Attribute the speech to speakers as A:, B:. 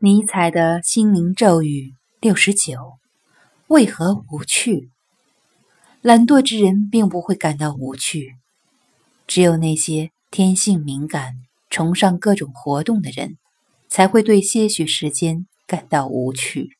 A: 尼采的心灵咒语六十九为何无趣？懒惰之人并不会感到无趣只有那些天性敏感崇尚各种活动的人才会对些许时间感到无趣。